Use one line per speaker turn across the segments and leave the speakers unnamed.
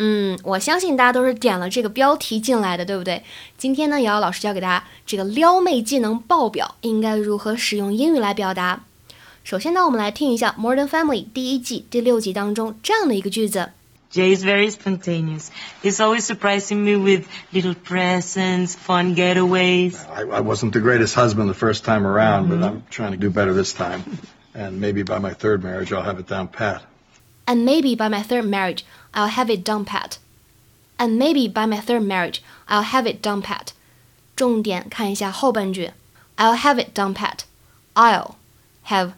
嗯，我相信大家都是点了这个标题进来的，对不对？今天呢，瑶瑶老师教给大家这个撩妹技能爆表应该如何使用英语来表达。首先呢，我们来听一下《Modern Family》第一季第六集当中这样的一个句子。
Jay is very spontaneous. He's always surprising me with little presents, fun getaways.
I, I wasn't the greatest husband the first time around, but I'm trying to do better this time. And maybe by my third marriage, I'll have it down pat.
And maybe by my third marriage, I'll have it down pat. And maybe by my third marriage, I'll have it down pat. 重点看一下后半句, I'll have it down pat. I'll have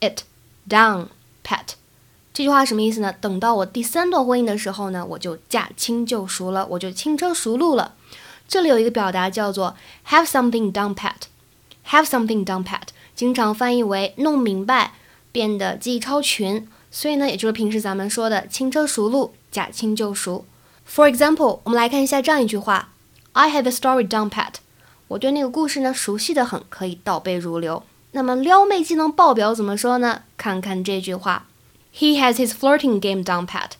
it down pat. 这句话什么意思呢？等到我第三段婚姻的时候呢，我就驾轻就熟了，我就轻车熟路了。这里有一个表达叫做 have something down pat。have something down pat. 经常翻译为弄明白，变得技艺超群。所以呢，也就是平时咱们说的轻车熟路，驾轻就熟。For example，我们来看一下这样一句话：I have a story down pat。我对那个故事呢熟悉的很，可以倒背如流。那么撩妹技能爆表怎么说呢？看看这句话。He has his flirting game down pat.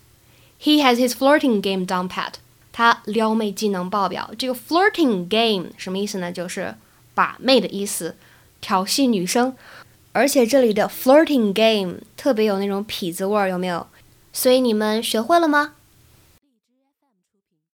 He has his flirting game down pat. 他撩妹技能爆表。这个 flirting game 什么意思呢？就是把妹的意思，调戏女生。而且这里的 flirting game 特别有那种痞子味儿，有没有？所以你们学会了吗？